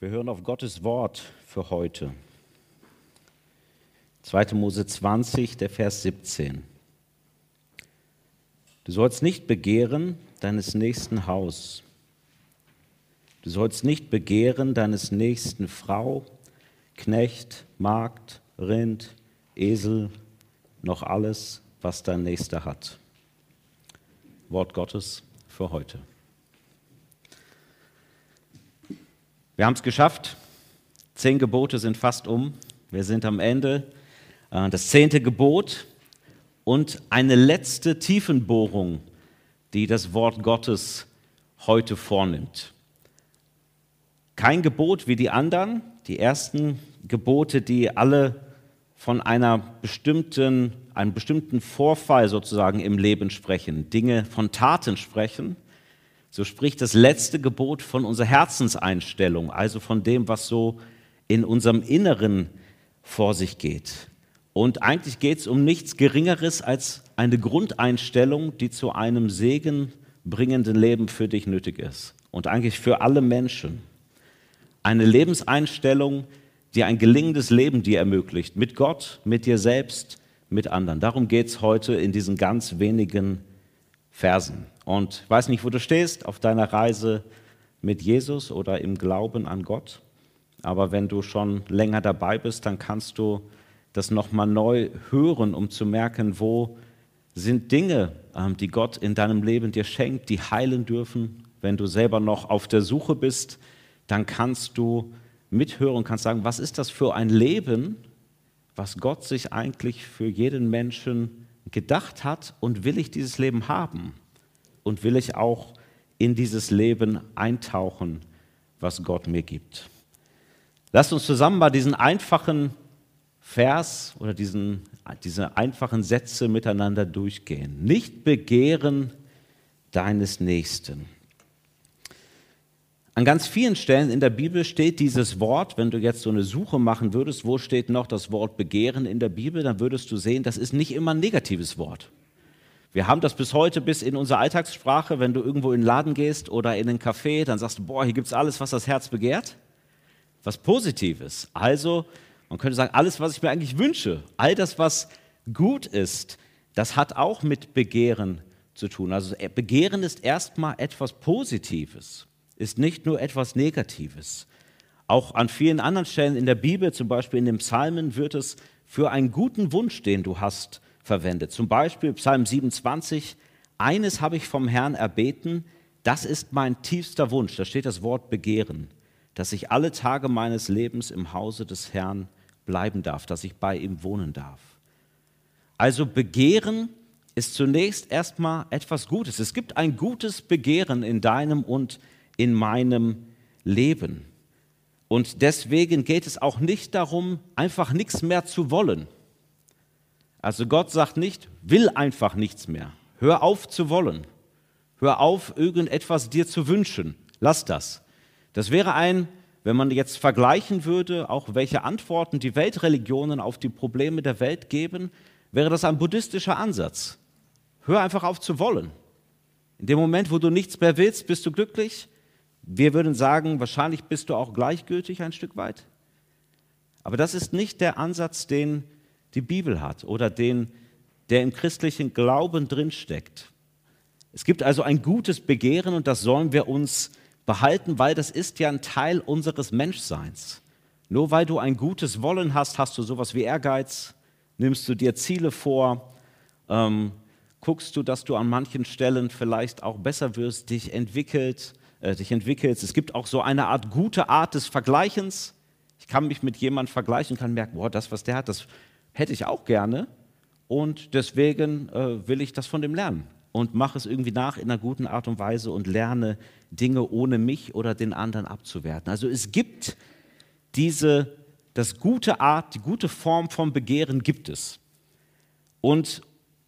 Wir hören auf Gottes Wort für heute. 2. Mose 20, der Vers 17. Du sollst nicht begehren deines nächsten Haus. Du sollst nicht begehren deines nächsten Frau, Knecht, Magd, Rind, Esel, noch alles, was dein Nächster hat. Wort Gottes für heute. Wir haben es geschafft. Zehn Gebote sind fast um. Wir sind am Ende. Äh, das zehnte Gebot und eine letzte Tiefenbohrung, die das Wort Gottes heute vornimmt. Kein Gebot wie die anderen, die ersten Gebote, die alle von einer bestimmten, einem bestimmten Vorfall sozusagen im Leben sprechen, Dinge von Taten sprechen, so spricht das letzte Gebot von unserer Herzenseinstellung, also von dem, was so in unserem Inneren vor sich geht. Und eigentlich geht es um nichts Geringeres als eine Grundeinstellung, die zu einem segenbringenden Leben für dich nötig ist. Und eigentlich für alle Menschen. Eine Lebenseinstellung, die ein gelingendes Leben dir ermöglicht. Mit Gott, mit dir selbst, mit anderen. Darum geht es heute in diesen ganz wenigen Versen. Und ich weiß nicht, wo du stehst auf deiner Reise mit Jesus oder im Glauben an Gott. Aber wenn du schon länger dabei bist, dann kannst du das nochmal neu hören, um zu merken, wo sind Dinge, ähm, die Gott in deinem Leben dir schenkt, die heilen dürfen. Wenn du selber noch auf der Suche bist, dann kannst du mithören und kannst sagen, was ist das für ein Leben, was Gott sich eigentlich für jeden Menschen gedacht hat und will ich dieses Leben haben und will ich auch in dieses Leben eintauchen, was Gott mir gibt. Lasst uns zusammen mal diesen einfachen Vers oder diesen, diese einfachen Sätze miteinander durchgehen. Nicht begehren deines Nächsten. An ganz vielen Stellen in der Bibel steht dieses Wort, wenn du jetzt so eine Suche machen würdest, wo steht noch das Wort Begehren in der Bibel, dann würdest du sehen, das ist nicht immer ein negatives Wort. Wir haben das bis heute bis in unsere Alltagssprache, wenn du irgendwo in den Laden gehst oder in einen Café, dann sagst du, boah, hier gibt es alles, was das Herz begehrt. Was Positives. Also, man könnte sagen, alles, was ich mir eigentlich wünsche, all das, was gut ist, das hat auch mit Begehren zu tun. Also Begehren ist erstmal etwas Positives ist nicht nur etwas Negatives. Auch an vielen anderen Stellen in der Bibel, zum Beispiel in den Psalmen, wird es für einen guten Wunsch, den du hast, verwendet. Zum Beispiel Psalm 27, eines habe ich vom Herrn erbeten, das ist mein tiefster Wunsch, da steht das Wort Begehren, dass ich alle Tage meines Lebens im Hause des Herrn bleiben darf, dass ich bei ihm wohnen darf. Also Begehren ist zunächst erstmal etwas Gutes. Es gibt ein gutes Begehren in deinem und in meinem Leben. Und deswegen geht es auch nicht darum, einfach nichts mehr zu wollen. Also Gott sagt nicht, will einfach nichts mehr. Hör auf zu wollen. Hör auf, irgendetwas dir zu wünschen. Lass das. Das wäre ein, wenn man jetzt vergleichen würde, auch welche Antworten die Weltreligionen auf die Probleme der Welt geben, wäre das ein buddhistischer Ansatz. Hör einfach auf zu wollen. In dem Moment, wo du nichts mehr willst, bist du glücklich. Wir würden sagen, wahrscheinlich bist du auch gleichgültig ein Stück weit. Aber das ist nicht der Ansatz, den die Bibel hat oder den, der im christlichen Glauben drinsteckt. Es gibt also ein gutes Begehren und das sollen wir uns behalten, weil das ist ja ein Teil unseres Menschseins. Nur weil du ein gutes Wollen hast, hast du sowas wie Ehrgeiz, nimmst du dir Ziele vor, ähm, guckst du, dass du an manchen Stellen vielleicht auch besser wirst, dich entwickelt, äh, dich entwickelst. Es gibt auch so eine Art gute Art des Vergleichens. Ich kann mich mit jemandem vergleichen und kann merken, boah, das, was der hat, das hätte ich auch gerne. Und deswegen äh, will ich das von dem lernen und mache es irgendwie nach in einer guten Art und Weise und lerne Dinge ohne mich oder den anderen abzuwerten. Also es gibt diese, das gute Art, die gute Form vom Begehren gibt es. Und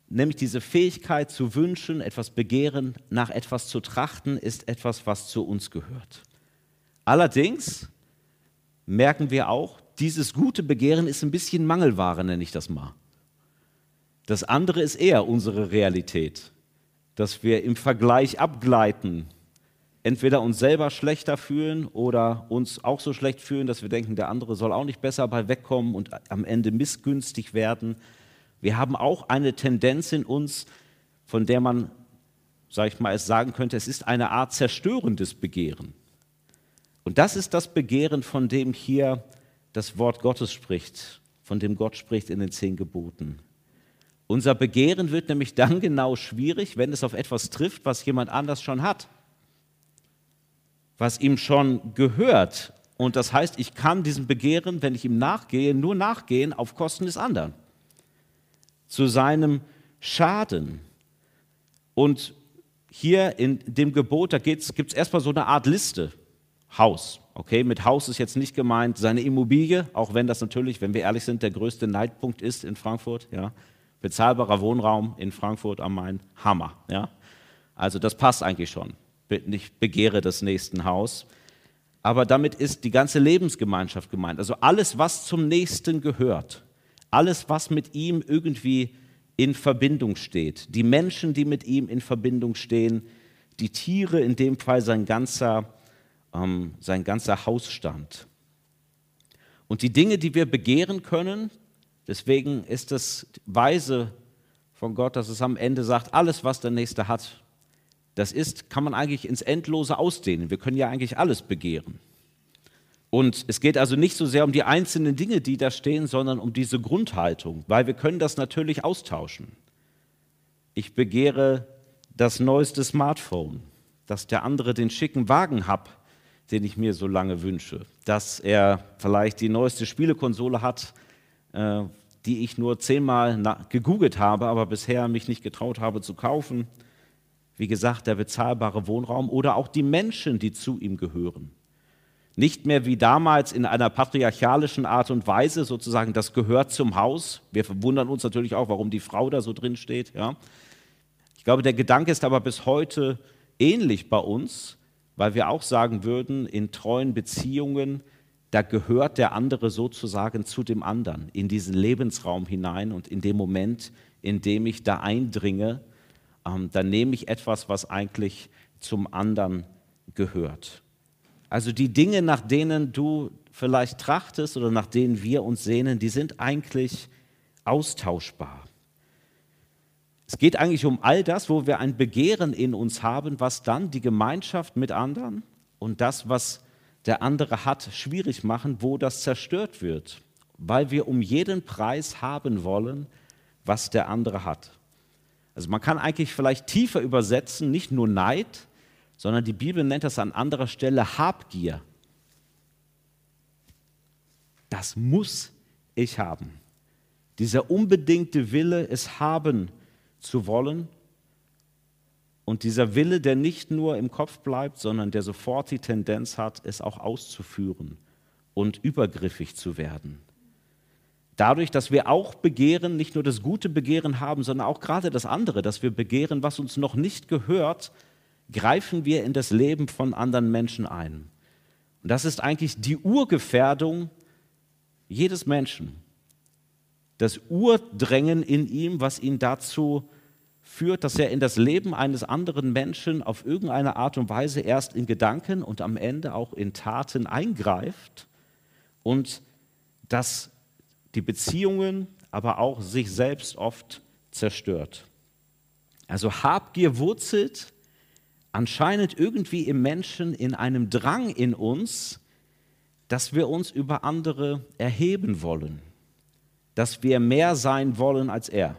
nämlich diese Fähigkeit zu wünschen, etwas begehren, nach etwas zu trachten, ist etwas, was zu uns gehört. Allerdings merken wir auch, dieses gute Begehren ist ein bisschen Mangelware, nenne ich das mal. Das andere ist eher unsere Realität, dass wir im Vergleich abgleiten, entweder uns selber schlechter fühlen oder uns auch so schlecht fühlen, dass wir denken, der andere soll auch nicht besser bei wegkommen und am Ende missgünstig werden. Wir haben auch eine Tendenz in uns, von der man, sage ich mal, es sagen könnte, es ist eine Art zerstörendes Begehren. Und das ist das Begehren, von dem hier das Wort Gottes spricht, von dem Gott spricht in den zehn Geboten. Unser Begehren wird nämlich dann genau schwierig, wenn es auf etwas trifft, was jemand anders schon hat, was ihm schon gehört. Und das heißt, ich kann diesem Begehren, wenn ich ihm nachgehe, nur nachgehen auf Kosten des anderen, zu seinem Schaden. Und hier in dem Gebot, da gibt es erstmal so eine Art Liste. Haus. Okay, mit Haus ist jetzt nicht gemeint seine Immobilie, auch wenn das natürlich, wenn wir ehrlich sind, der größte Neidpunkt ist in Frankfurt. Ja bezahlbarer Wohnraum in Frankfurt am Main, Hammer. Ja? Also das passt eigentlich schon. Ich begehre das nächsten Haus. Aber damit ist die ganze Lebensgemeinschaft gemeint. Also alles, was zum Nächsten gehört. Alles, was mit ihm irgendwie in Verbindung steht. Die Menschen, die mit ihm in Verbindung stehen. Die Tiere, in dem Fall sein ganzer, ähm, sein ganzer Hausstand. Und die Dinge, die wir begehren können, Deswegen ist es weise von Gott, dass es am Ende sagt, alles, was der Nächste hat, das ist, kann man eigentlich ins Endlose ausdehnen. Wir können ja eigentlich alles begehren. Und es geht also nicht so sehr um die einzelnen Dinge, die da stehen, sondern um diese Grundhaltung, weil wir können das natürlich austauschen. Ich begehre das neueste Smartphone, dass der andere den schicken Wagen hat, den ich mir so lange wünsche, dass er vielleicht die neueste Spielekonsole hat, äh, die ich nur zehnmal gegoogelt habe, aber bisher mich nicht getraut habe zu kaufen. Wie gesagt, der bezahlbare Wohnraum oder auch die Menschen, die zu ihm gehören. Nicht mehr wie damals in einer patriarchalischen Art und Weise, sozusagen, das gehört zum Haus. Wir verwundern uns natürlich auch, warum die Frau da so drin steht. Ja. Ich glaube, der Gedanke ist aber bis heute ähnlich bei uns, weil wir auch sagen würden, in treuen Beziehungen da gehört der andere sozusagen zu dem anderen, in diesen Lebensraum hinein und in dem Moment, in dem ich da eindringe, ähm, dann nehme ich etwas, was eigentlich zum anderen gehört. Also die Dinge, nach denen du vielleicht trachtest oder nach denen wir uns sehnen, die sind eigentlich austauschbar. Es geht eigentlich um all das, wo wir ein Begehren in uns haben, was dann die Gemeinschaft mit anderen und das, was der andere hat, schwierig machen, wo das zerstört wird, weil wir um jeden Preis haben wollen, was der andere hat. Also man kann eigentlich vielleicht tiefer übersetzen, nicht nur Neid, sondern die Bibel nennt das an anderer Stelle Habgier. Das muss ich haben. Dieser unbedingte Wille, es haben zu wollen und dieser Wille, der nicht nur im Kopf bleibt, sondern der sofort die Tendenz hat, es auch auszuführen und übergriffig zu werden. Dadurch, dass wir auch begehren, nicht nur das gute Begehren haben, sondern auch gerade das andere, dass wir begehren, was uns noch nicht gehört, greifen wir in das Leben von anderen Menschen ein. Und das ist eigentlich die Urgefährdung jedes Menschen. Das Urdrängen in ihm, was ihn dazu führt, dass er in das Leben eines anderen Menschen auf irgendeine Art und Weise erst in Gedanken und am Ende auch in Taten eingreift und dass die Beziehungen, aber auch sich selbst oft zerstört. Also Habgier wurzelt anscheinend irgendwie im Menschen in einem Drang in uns, dass wir uns über andere erheben wollen, dass wir mehr sein wollen als er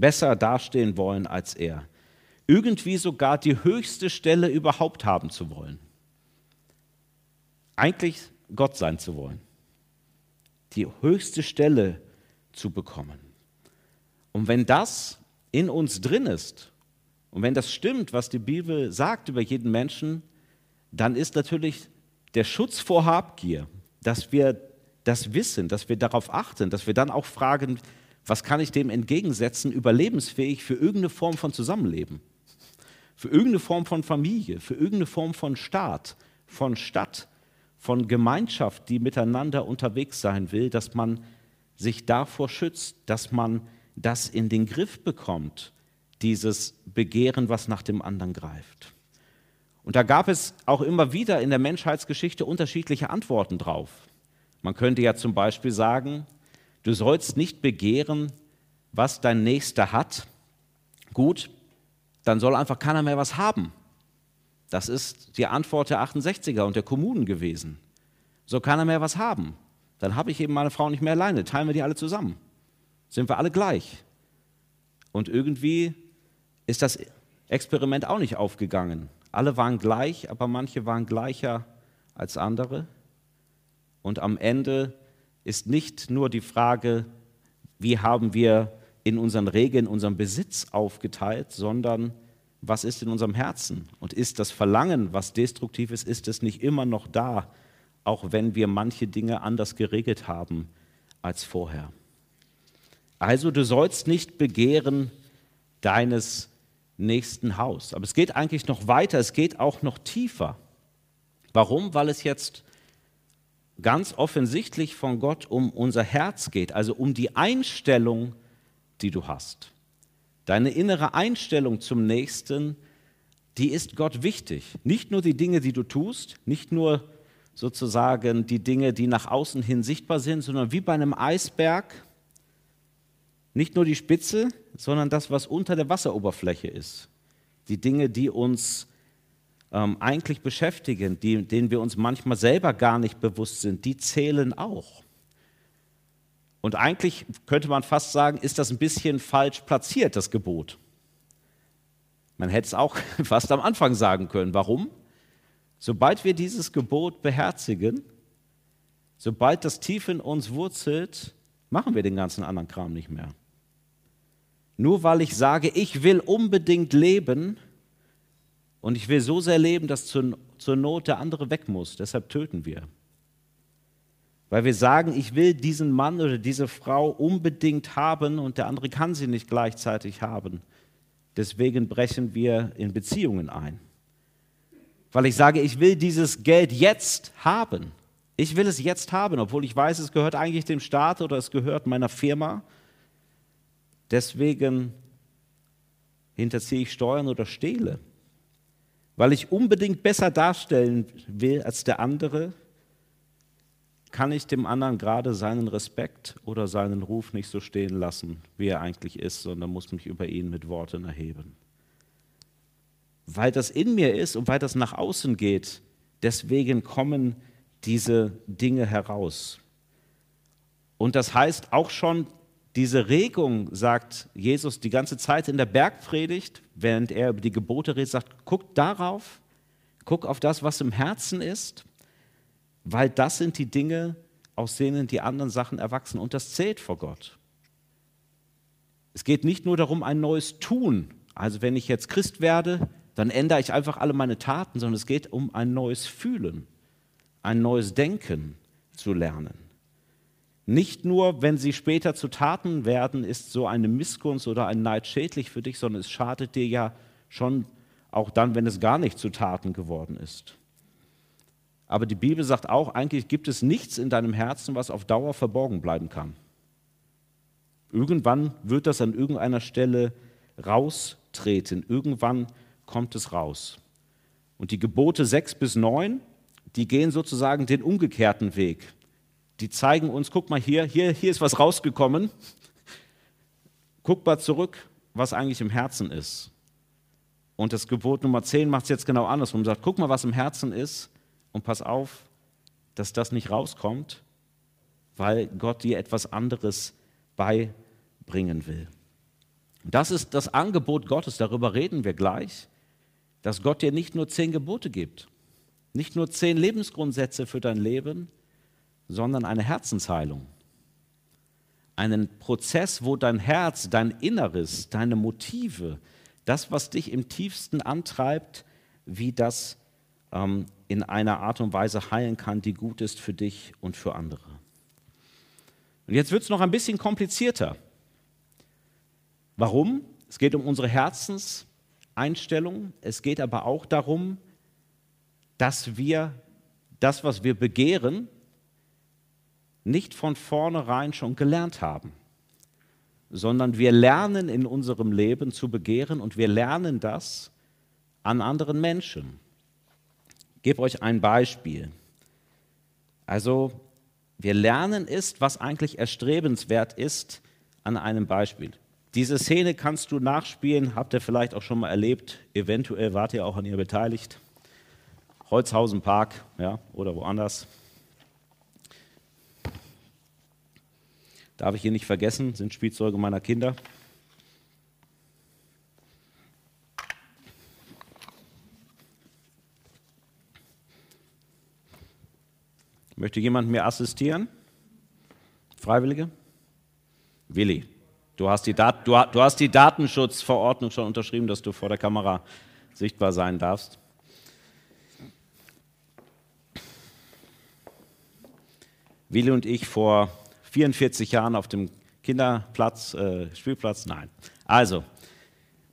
besser dastehen wollen als er. Irgendwie sogar die höchste Stelle überhaupt haben zu wollen. Eigentlich Gott sein zu wollen. Die höchste Stelle zu bekommen. Und wenn das in uns drin ist, und wenn das stimmt, was die Bibel sagt über jeden Menschen, dann ist natürlich der Schutz vor Habgier, dass wir das wissen, dass wir darauf achten, dass wir dann auch fragen, was kann ich dem entgegensetzen, überlebensfähig für irgendeine Form von Zusammenleben, für irgendeine Form von Familie, für irgendeine Form von Staat, von Stadt, von Gemeinschaft, die miteinander unterwegs sein will, dass man sich davor schützt, dass man das in den Griff bekommt, dieses Begehren, was nach dem anderen greift. Und da gab es auch immer wieder in der Menschheitsgeschichte unterschiedliche Antworten drauf. Man könnte ja zum Beispiel sagen, du sollst nicht begehren, was dein Nächster hat. Gut, dann soll einfach keiner mehr was haben. Das ist die Antwort der 68er und der Kommunen gewesen. Soll keiner mehr was haben. Dann habe ich eben meine Frau nicht mehr alleine. Teilen wir die alle zusammen. Sind wir alle gleich. Und irgendwie ist das Experiment auch nicht aufgegangen. Alle waren gleich, aber manche waren gleicher als andere. Und am Ende ist nicht nur die Frage, wie haben wir in unseren Regeln unseren Besitz aufgeteilt, sondern was ist in unserem Herzen? Und ist das Verlangen, was destruktiv ist, ist es nicht immer noch da, auch wenn wir manche Dinge anders geregelt haben als vorher? Also du sollst nicht begehren deines nächsten Haus. Aber es geht eigentlich noch weiter, es geht auch noch tiefer. Warum? Weil es jetzt ganz offensichtlich von Gott um unser Herz geht, also um die Einstellung, die du hast. Deine innere Einstellung zum Nächsten, die ist Gott wichtig. Nicht nur die Dinge, die du tust, nicht nur sozusagen die Dinge, die nach außen hin sichtbar sind, sondern wie bei einem Eisberg nicht nur die Spitze, sondern das, was unter der Wasseroberfläche ist. Die Dinge, die uns ähm, eigentlich beschäftigen, die, denen wir uns manchmal selber gar nicht bewusst sind, die zählen auch. Und eigentlich könnte man fast sagen, ist das ein bisschen falsch platziert, das Gebot. Man hätte es auch fast am Anfang sagen können. Warum? Sobald wir dieses Gebot beherzigen, sobald das tief in uns wurzelt, machen wir den ganzen anderen Kram nicht mehr. Nur weil ich sage, ich will unbedingt leben und ich will so sehr leben, dass zur, zur Not der andere weg muss. Deshalb töten wir. Weil wir sagen, ich will diesen Mann oder diese Frau unbedingt haben und der andere kann sie nicht gleichzeitig haben. Deswegen brechen wir in Beziehungen ein. Weil ich sage, ich will dieses Geld jetzt haben. Ich will es jetzt haben, obwohl ich weiß, es gehört eigentlich dem Staat oder es gehört meiner Firma. Deswegen hinterziehe ich Steuern oder stehle. Weil ich unbedingt besser darstellen will als der andere, kann ich dem anderen gerade seinen Respekt oder seinen Ruf nicht so stehen lassen, wie er eigentlich ist, sondern muss mich über ihn mit Worten erheben. Weil das in mir ist und weil das nach außen geht, deswegen kommen diese Dinge heraus. Und das heißt auch schon, diese Regung, sagt Jesus die ganze Zeit in der Bergpredigt, während er über die Gebote redet, sagt, guck darauf, guck auf das, was im Herzen ist, weil das sind die Dinge, aus denen die anderen Sachen erwachsen und das zählt vor Gott. Es geht nicht nur darum, ein neues Tun, also wenn ich jetzt Christ werde, dann ändere ich einfach alle meine Taten, sondern es geht um ein neues Fühlen, ein neues Denken zu lernen. Nicht nur, wenn sie später zu Taten werden, ist so eine Missgunst oder ein Neid schädlich für dich, sondern es schadet dir ja schon auch dann, wenn es gar nicht zu Taten geworden ist. Aber die Bibel sagt auch, eigentlich gibt es nichts in deinem Herzen, was auf Dauer verborgen bleiben kann. Irgendwann wird das an irgendeiner Stelle raustreten. Irgendwann kommt es raus. Und die Gebote 6 bis 9, die gehen sozusagen den umgekehrten Weg die zeigen uns, guck mal hier, hier, hier ist was rausgekommen. Guck mal zurück, was eigentlich im Herzen ist. Und das Gebot Nummer 10 macht es jetzt genau andersrum. Sagt, guck mal, was im Herzen ist und pass auf, dass das nicht rauskommt, weil Gott dir etwas anderes beibringen will. Das ist das Angebot Gottes, darüber reden wir gleich, dass Gott dir nicht nur zehn Gebote gibt, nicht nur zehn Lebensgrundsätze für dein Leben, sondern eine Herzensheilung. Einen Prozess, wo dein Herz, dein Inneres, deine Motive, das, was dich im tiefsten antreibt, wie das ähm, in einer Art und Weise heilen kann, die gut ist für dich und für andere. Und jetzt wird es noch ein bisschen komplizierter. Warum? Es geht um unsere Herzenseinstellung. Es geht aber auch darum, dass wir das, was wir begehren, nicht von vornherein schon gelernt haben, sondern wir lernen in unserem Leben zu begehren und wir lernen das an anderen Menschen. Ich gebe euch ein Beispiel. Also, wir lernen ist, was eigentlich erstrebenswert ist, an einem Beispiel. Diese Szene kannst du nachspielen, habt ihr vielleicht auch schon mal erlebt, eventuell wart ihr auch an ihr beteiligt. Holzhausen Park ja, oder woanders. Darf ich hier nicht vergessen, sind Spielzeuge meiner Kinder. Möchte jemand mir assistieren? Freiwillige? Willi, du hast die, Dat du, du hast die Datenschutzverordnung schon unterschrieben, dass du vor der Kamera sichtbar sein darfst. Willi und ich vor 44 Jahren auf dem Kinderplatz, äh, Spielplatz, nein. Also,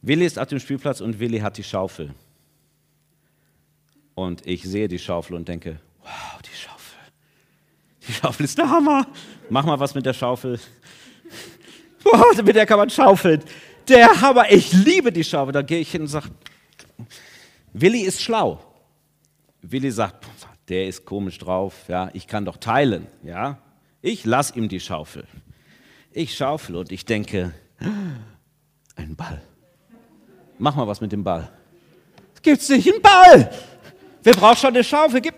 Willi ist auf dem Spielplatz und Willi hat die Schaufel. Und ich sehe die Schaufel und denke, wow, die Schaufel. Die Schaufel ist der Hammer. Mach mal was mit der Schaufel. Boah, mit der kann man schaufeln. Der Hammer, ich liebe die Schaufel. Da gehe ich hin und sage, Willi ist schlau. Willi sagt, der ist komisch drauf, ja, ich kann doch teilen, ja. Ich lass ihm die Schaufel. Ich schaufel und ich denke, ein Ball. Mach mal was mit dem Ball. Gibt's nicht einen Ball? Wer braucht schon eine Schaufel? Gib,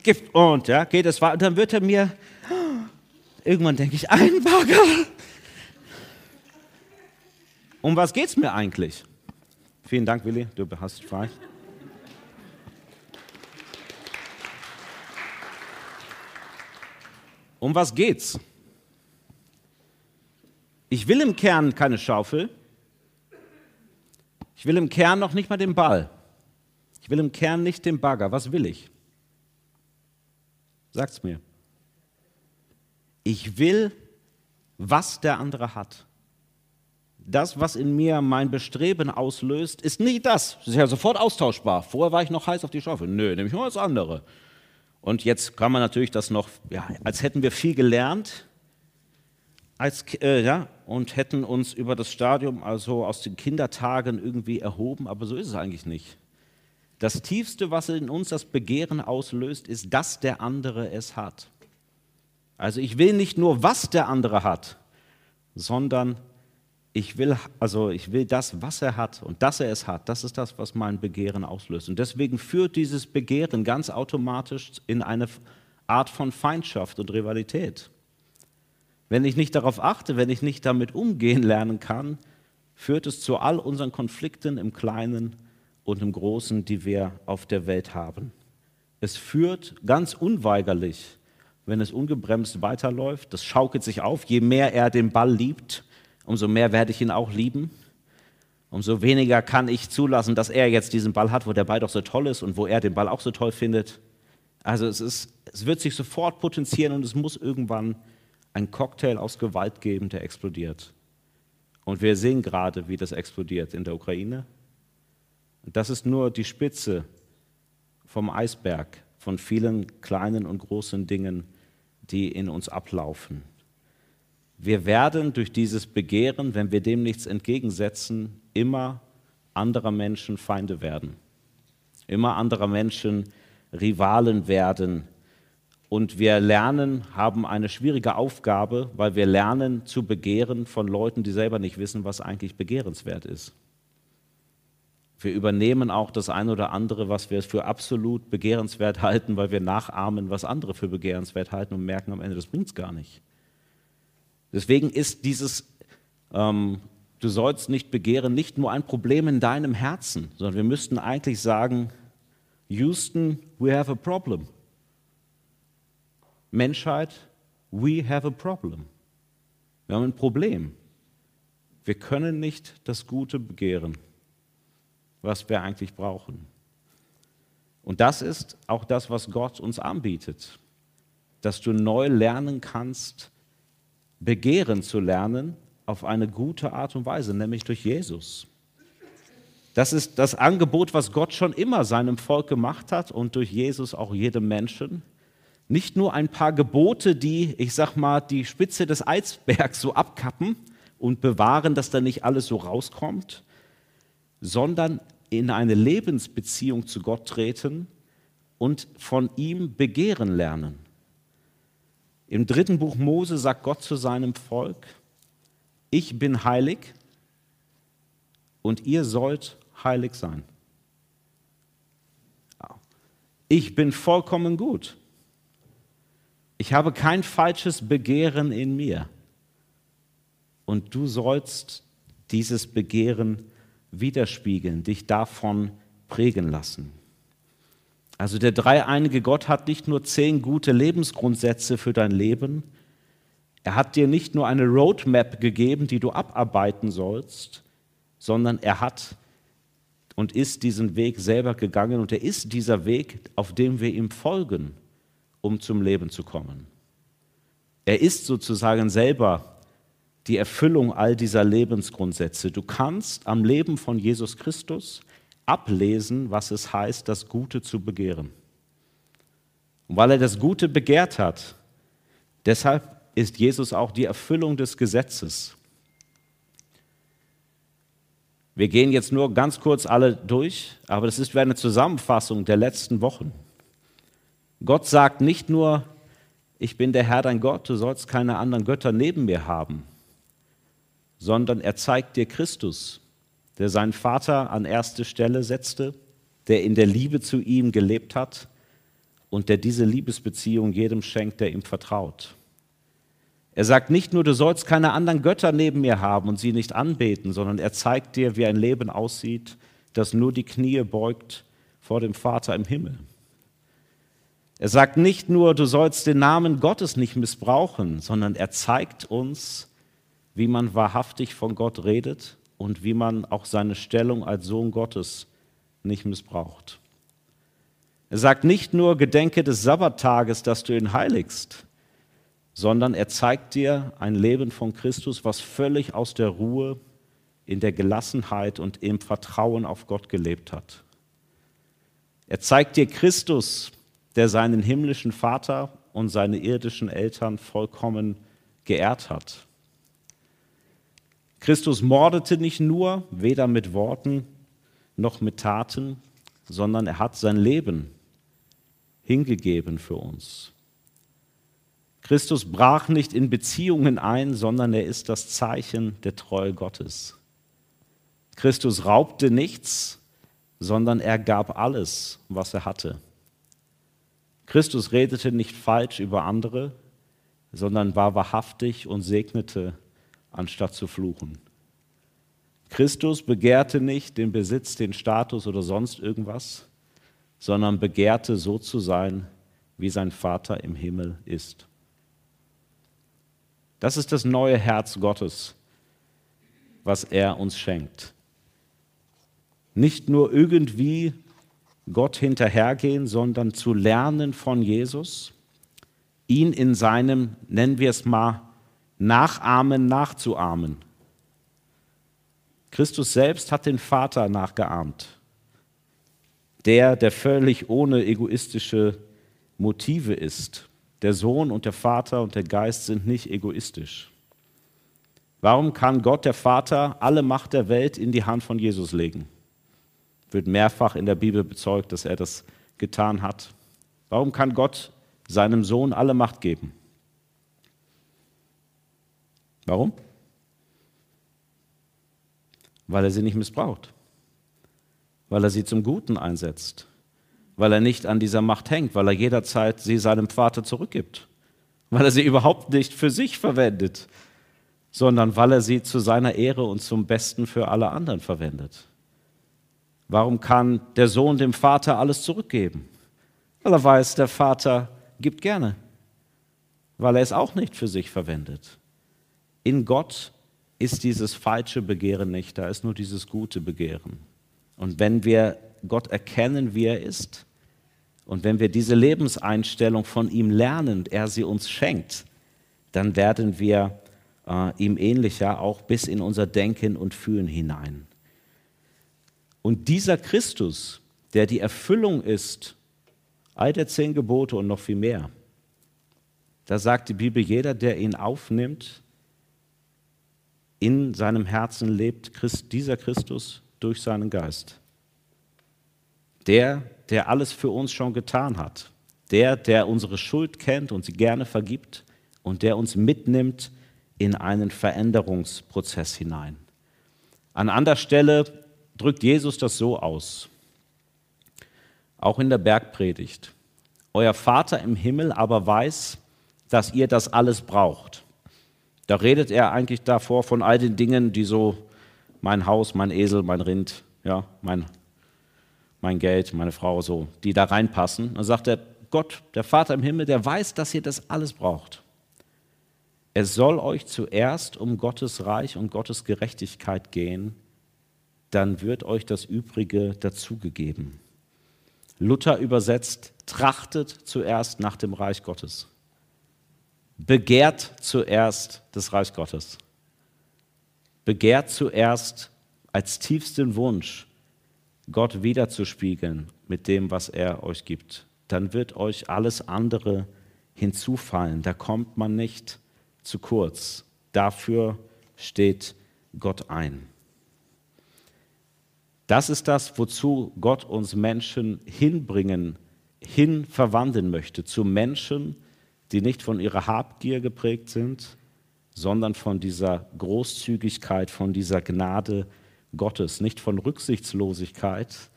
gib. Und ja, geht es weiter. Und dann wird er mir, irgendwann denke ich, ein Bagger. Um was geht's mir eigentlich? Vielen Dank, Willi, du hast frei. Um was geht's? Ich will im Kern keine Schaufel. Ich will im Kern noch nicht mal den Ball. Ich will im Kern nicht den Bagger. Was will ich? Sagt's mir. Ich will, was der andere hat. Das, was in mir mein Bestreben auslöst, ist nicht das. Das ist ja sofort austauschbar. Vorher war ich noch heiß auf die Schaufel. Nö, nehme ich mal das andere. Und jetzt kann man natürlich das noch, ja, als hätten wir viel gelernt, als, äh, ja, und hätten uns über das Stadium, also aus den Kindertagen irgendwie erhoben, aber so ist es eigentlich nicht. Das Tiefste, was in uns das Begehren auslöst, ist, dass der andere es hat. Also ich will nicht nur, was der andere hat, sondern ich will, also ich will das, was er hat und dass er es hat, das ist das, was mein Begehren auslöst. Und deswegen führt dieses Begehren ganz automatisch in eine Art von Feindschaft und Rivalität. Wenn ich nicht darauf achte, wenn ich nicht damit umgehen lernen kann, führt es zu all unseren Konflikten im Kleinen und im Großen, die wir auf der Welt haben. Es führt ganz unweigerlich, wenn es ungebremst weiterläuft, das schaukelt sich auf, je mehr er den Ball liebt, umso mehr werde ich ihn auch lieben. Umso weniger kann ich zulassen, dass er jetzt diesen Ball hat, wo der Ball doch so toll ist und wo er den Ball auch so toll findet. Also es, ist, es wird sich sofort potenzieren und es muss irgendwann einen Cocktail aus Gewalt geben, der explodiert. Und wir sehen gerade, wie das explodiert in der Ukraine. Und das ist nur die Spitze vom Eisberg von vielen kleinen und großen Dingen, die in uns ablaufen. Wir werden durch dieses Begehren, wenn wir dem nichts entgegensetzen, immer anderer Menschen Feinde werden, immer anderer Menschen Rivalen werden. Und wir lernen, haben eine schwierige Aufgabe, weil wir lernen zu begehren von Leuten, die selber nicht wissen, was eigentlich begehrenswert ist. Wir übernehmen auch das eine oder andere, was wir für absolut begehrenswert halten, weil wir nachahmen, was andere für begehrenswert halten und merken am Ende, das bringt es gar nicht. Deswegen ist dieses, ähm, du sollst nicht begehren, nicht nur ein Problem in deinem Herzen, sondern wir müssten eigentlich sagen, Houston, we have a problem. Menschheit, we have a problem. Wir haben ein Problem. Wir können nicht das Gute begehren, was wir eigentlich brauchen. Und das ist auch das, was Gott uns anbietet, dass du neu lernen kannst, begehren zu lernen auf eine gute Art und Weise, nämlich durch Jesus. Das ist das Angebot, was Gott schon immer seinem Volk gemacht hat und durch Jesus auch jedem Menschen. Nicht nur ein paar Gebote, die, ich sag mal, die Spitze des Eisbergs so abkappen und bewahren, dass da nicht alles so rauskommt, sondern in eine Lebensbeziehung zu Gott treten, und von ihm begehren lernen. Im dritten Buch Mose sagt Gott zu seinem Volk, ich bin heilig und ihr sollt heilig sein. Ich bin vollkommen gut. Ich habe kein falsches Begehren in mir. Und du sollst dieses Begehren widerspiegeln, dich davon prägen lassen. Also der dreieinige Gott hat nicht nur zehn gute Lebensgrundsätze für dein Leben, er hat dir nicht nur eine Roadmap gegeben, die du abarbeiten sollst, sondern er hat und ist diesen Weg selber gegangen und er ist dieser Weg, auf dem wir ihm folgen, um zum Leben zu kommen. Er ist sozusagen selber die Erfüllung all dieser Lebensgrundsätze. Du kannst am Leben von Jesus Christus ablesen, was es heißt, das Gute zu begehren. Und weil er das Gute begehrt hat, deshalb ist Jesus auch die Erfüllung des Gesetzes. Wir gehen jetzt nur ganz kurz alle durch, aber das ist wie eine Zusammenfassung der letzten Wochen. Gott sagt nicht nur, ich bin der Herr dein Gott, du sollst keine anderen Götter neben mir haben, sondern er zeigt dir Christus, der seinen Vater an erste Stelle setzte, der in der Liebe zu ihm gelebt hat und der diese Liebesbeziehung jedem schenkt, der ihm vertraut. Er sagt nicht nur, du sollst keine anderen Götter neben mir haben und sie nicht anbeten, sondern er zeigt dir, wie ein Leben aussieht, das nur die Knie beugt vor dem Vater im Himmel. Er sagt nicht nur, du sollst den Namen Gottes nicht missbrauchen, sondern er zeigt uns, wie man wahrhaftig von Gott redet und wie man auch seine Stellung als Sohn Gottes nicht missbraucht. Er sagt nicht nur, gedenke des Sabbattages, dass du ihn heiligst, sondern er zeigt dir ein Leben von Christus, was völlig aus der Ruhe, in der Gelassenheit und im Vertrauen auf Gott gelebt hat. Er zeigt dir Christus, der seinen himmlischen Vater und seine irdischen Eltern vollkommen geehrt hat. Christus mordete nicht nur, weder mit Worten noch mit Taten, sondern er hat sein Leben hingegeben für uns. Christus brach nicht in Beziehungen ein, sondern er ist das Zeichen der Treue Gottes. Christus raubte nichts, sondern er gab alles, was er hatte. Christus redete nicht falsch über andere, sondern war wahrhaftig und segnete, anstatt zu fluchen. Christus begehrte nicht den Besitz, den Status oder sonst irgendwas, sondern begehrte so zu sein, wie sein Vater im Himmel ist. Das ist das neue Herz Gottes, was er uns schenkt. Nicht nur irgendwie Gott hinterhergehen, sondern zu lernen von Jesus, ihn in seinem, nennen wir es mal, Nachahmen nachzuahmen. Christus selbst hat den Vater nachgeahmt, der, der völlig ohne egoistische Motive ist der Sohn und der Vater und der Geist sind nicht egoistisch. Warum kann Gott, der Vater, alle Macht der Welt in die Hand von Jesus legen? Wird mehrfach in der Bibel bezeugt, dass er das getan hat. Warum kann Gott seinem Sohn alle Macht geben? Warum? Weil er sie nicht missbraucht, weil er sie zum Guten einsetzt, weil er nicht an dieser Macht hängt, weil er jederzeit sie seinem Vater zurückgibt, weil er sie überhaupt nicht für sich verwendet, sondern weil er sie zu seiner Ehre und zum Besten für alle anderen verwendet. Warum kann der Sohn dem Vater alles zurückgeben? Weil er weiß, der Vater gibt gerne, weil er es auch nicht für sich verwendet. In Gott ist dieses falsche Begehren nicht, da ist nur dieses gute Begehren. Und wenn wir Gott erkennen, wie er ist, und wenn wir diese Lebenseinstellung von ihm lernen er sie uns schenkt, dann werden wir äh, ihm ähnlicher, auch bis in unser Denken und Fühlen hinein. Und dieser Christus, der die Erfüllung ist, all der zehn Gebote und noch viel mehr, da sagt die Bibel, jeder, der ihn aufnimmt, in seinem Herzen lebt Christ, dieser Christus durch seinen Geist Der, der alles für uns schon getan hat. Der, der unsere Schuld kennt und sie gerne vergibt und der uns mitnimmt in einen Veränderungsprozess hinein. An anderer Stelle drückt Jesus das so aus, auch in der Bergpredigt. Euer Vater im Himmel aber weiß, dass ihr das alles braucht. Da redet er eigentlich davor von all den Dingen, die so mein Haus, mein Esel, mein Rind, ja, mein, mein Geld, meine Frau, so, die da reinpassen. Dann sagt er, Gott, der Vater im Himmel, der weiß, dass ihr das alles braucht. Es soll euch zuerst um Gottes Reich und Gottes Gerechtigkeit gehen, dann wird euch das Übrige dazugegeben. Luther übersetzt, trachtet zuerst nach dem Reich Gottes. Begehrt zuerst das Reich Gottes. Begehrt zuerst als tiefsten Wunsch, Gott wiederzuspiegeln mit dem, was er euch gibt. Dann wird euch alles andere hinzufallen. Da kommt man nicht zu kurz. Dafür steht Gott ein. Das ist das, wozu Gott uns Menschen hinbringen, hin verwandeln möchte, zu Menschen, die nicht von ihrer Habgier geprägt sind, sondern von dieser Großzügigkeit, von dieser Gnade Gottes, nicht von Rücksichtslosigkeit,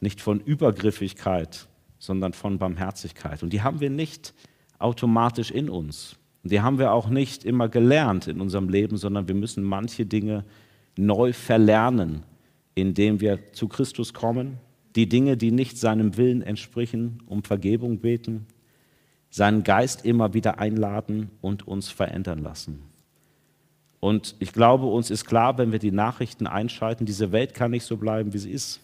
nicht von Übergriffigkeit, sondern von Barmherzigkeit. Und die haben wir nicht automatisch in uns. Die haben wir auch nicht immer gelernt in unserem Leben, sondern wir müssen manche Dinge neu verlernen, indem wir zu Christus kommen, die Dinge, die nicht seinem Willen entsprechen, um Vergebung beten, seinen Geist immer wieder einladen und uns verändern lassen. Und ich glaube, uns ist klar, wenn wir die Nachrichten einschalten, diese Welt kann nicht so bleiben, wie sie ist.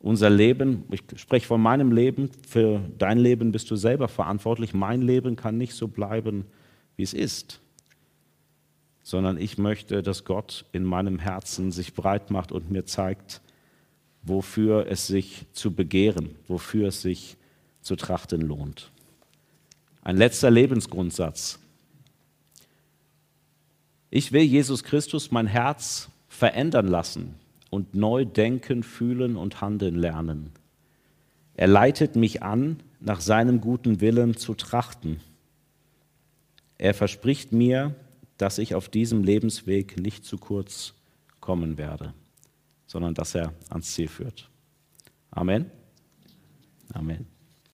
Unser Leben, ich spreche von meinem Leben, für dein Leben bist du selber verantwortlich. Mein Leben kann nicht so bleiben, wie es ist, sondern ich möchte, dass Gott in meinem Herzen sich breit macht und mir zeigt, wofür es sich zu begehren, wofür es sich zu trachten lohnt. Ein letzter Lebensgrundsatz. Ich will Jesus Christus mein Herz verändern lassen und neu denken, fühlen und handeln lernen. Er leitet mich an, nach seinem guten Willen zu trachten. Er verspricht mir, dass ich auf diesem Lebensweg nicht zu kurz kommen werde, sondern dass er ans Ziel führt. Amen. Amen.